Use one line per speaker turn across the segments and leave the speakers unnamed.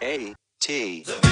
B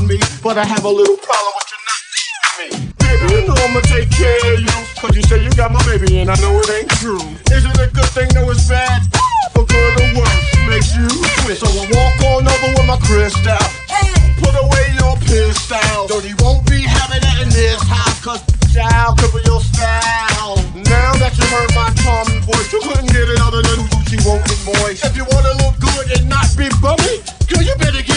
me,
but I have a little problem with you not me. Baby, you know I'ma take care of you, cause you say you got my baby and I know it ain't true. Is it a good thing? No, it's bad. For good or worse, makes you twist. So I walk on over with my crystal. Put away your pistol. Dirty won't be having that in this house, cause child be your style. Now that you heard my calming voice, you couldn't get it other than Gucci won't get moist. If you wanna look good and not be bummy, girl, you better give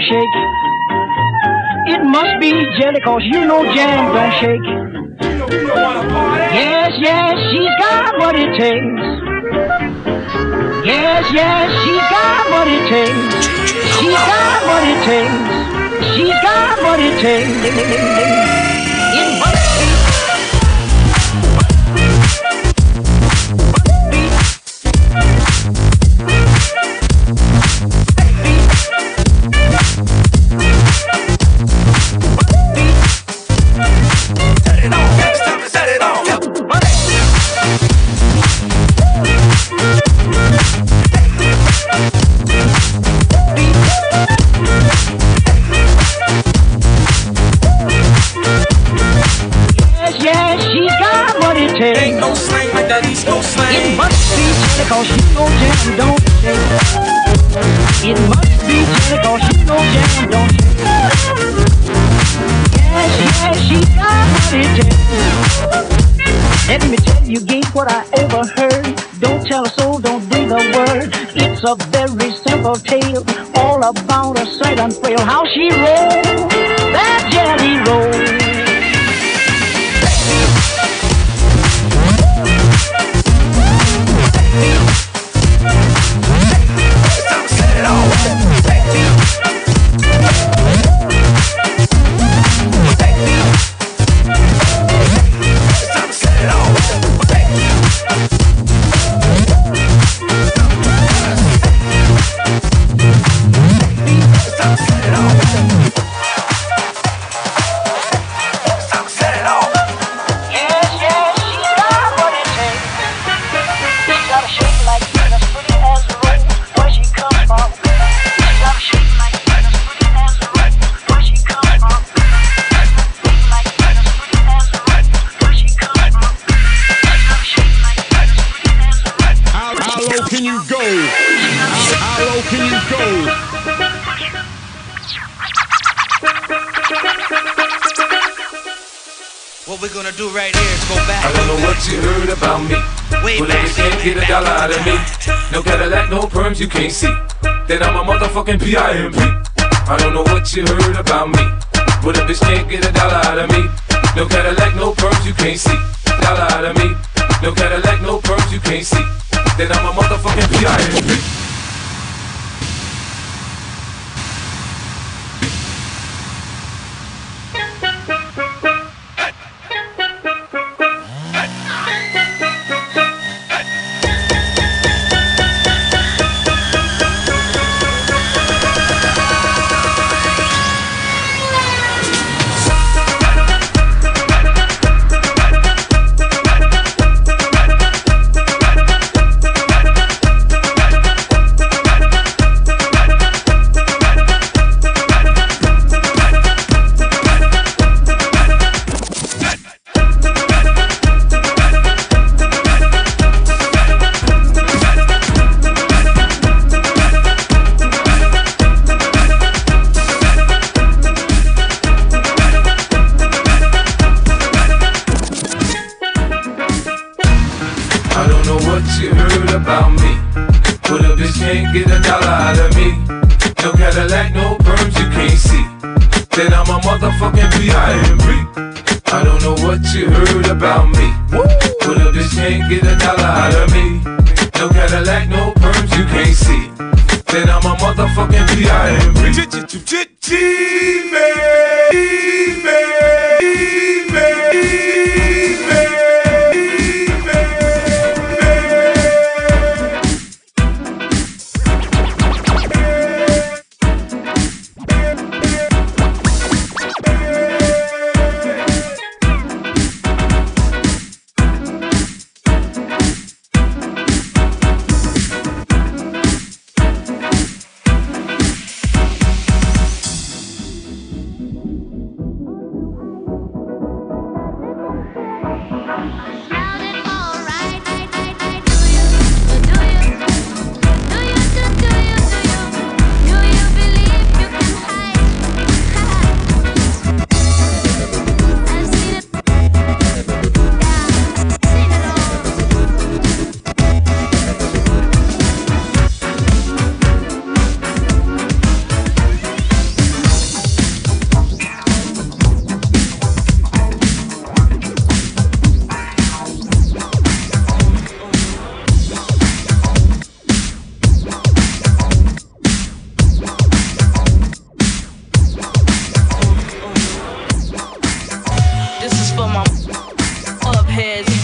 don't
shake. It must be jelly, cause you know jam don't shake. Yes, yes, she's got what it takes. Yes, yes, she's got what it takes. She's got what it takes. She's got what it takes.
VIM. his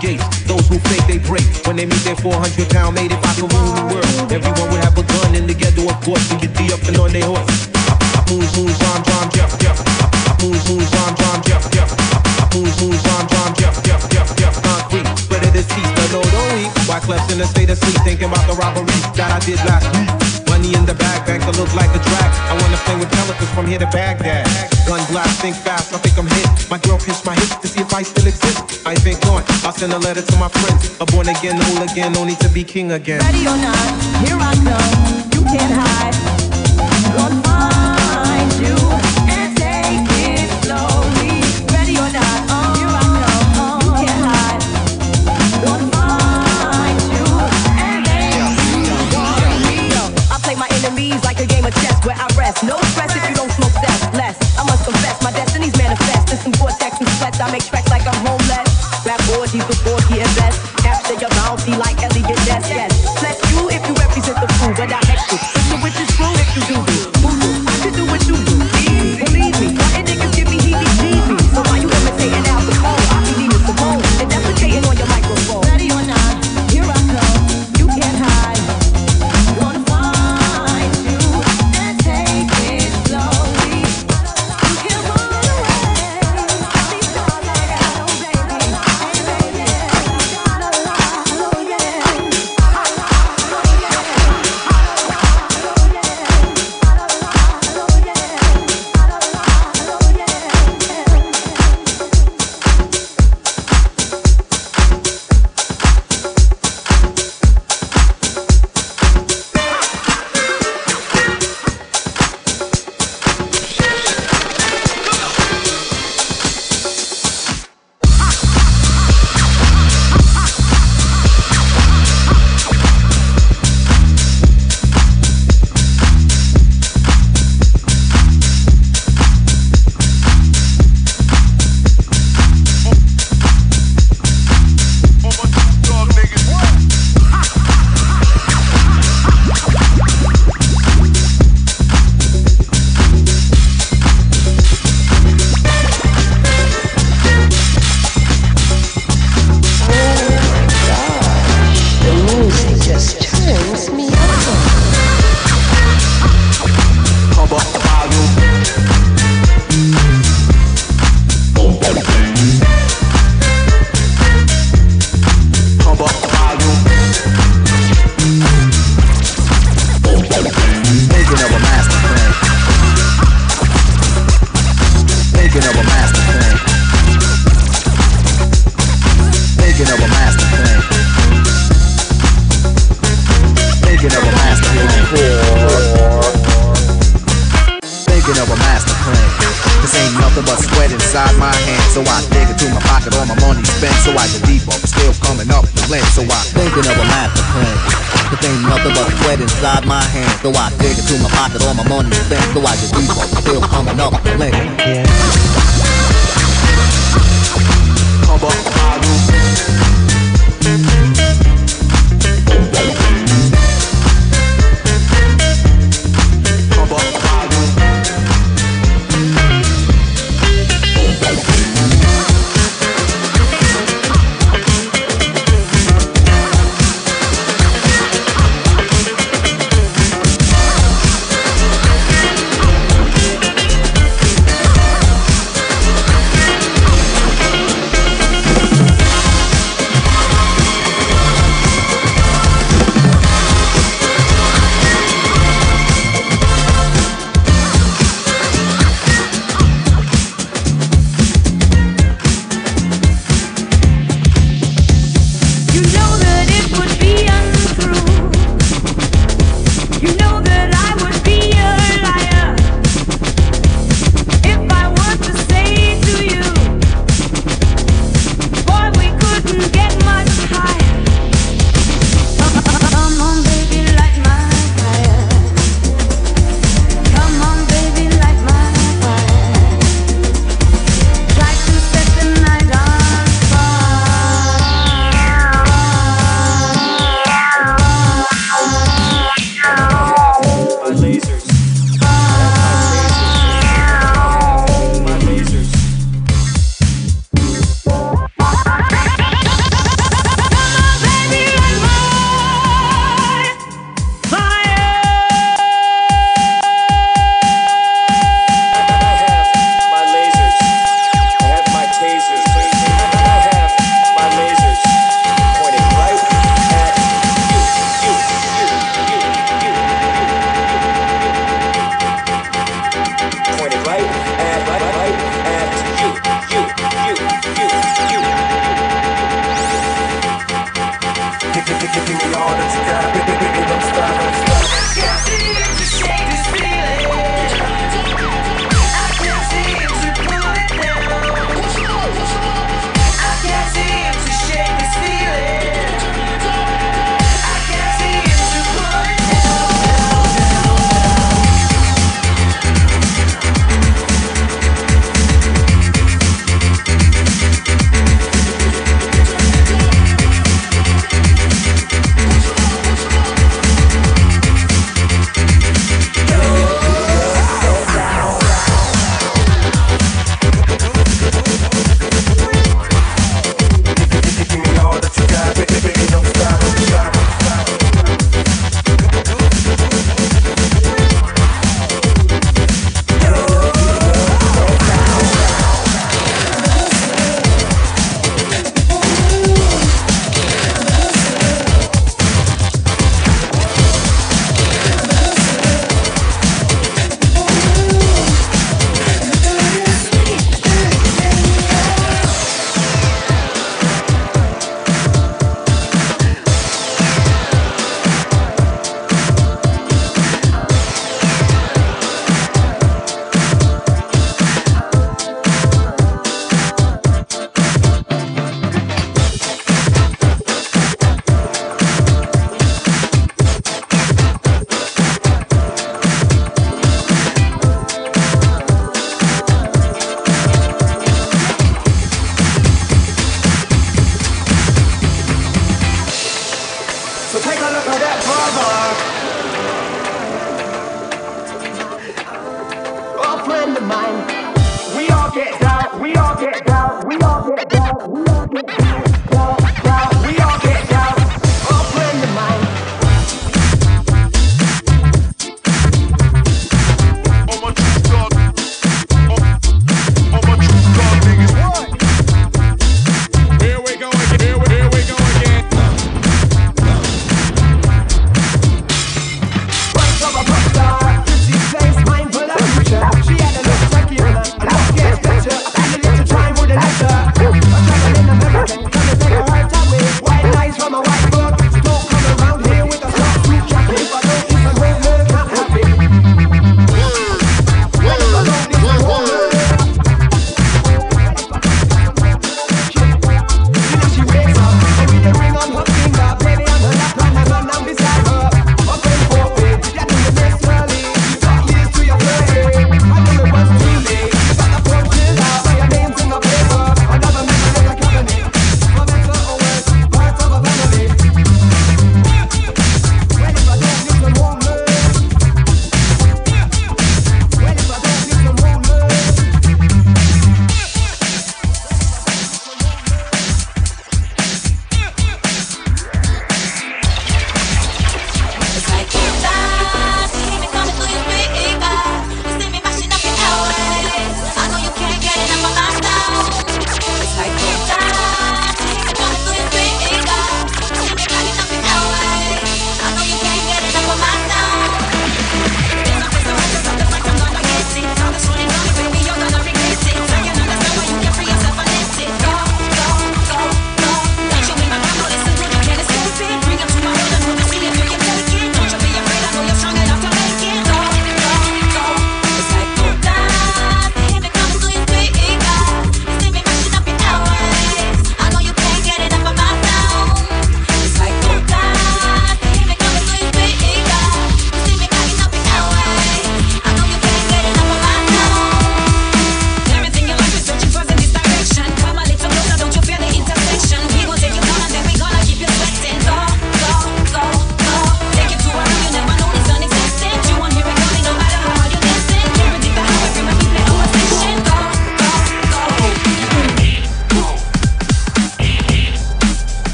they break. When
they meet their 400 pound mate. If I could rule the world, everyone would have a gun the ghetto, of course, and get be up and on their horse. Concrete, spread it deceased, but no, don't weep. Wyclef's in a state of sleep, thinking about the robbery that I did last week. In the bank to look like a drag. I wanna play with pelicans from here to Baghdad. Gun blast, think fast, I think I'm hit. My girl pinched my hips to see if I still exist. I think on, I'll send a letter to my friends. A born again hooligan, no need to be king again.
Ready or not, here I come. You can't hide. Gonna find you I make tracks like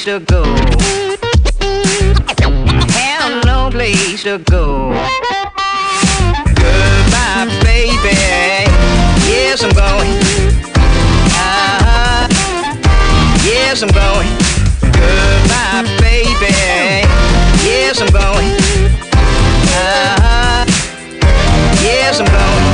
place to go.
Have no place to go. Goodbye, baby. Yes, I'm going. Uh-huh. Yes, I'm going. Goodbye, baby. Yes, I'm going. Uh-huh. Yes, I'm going.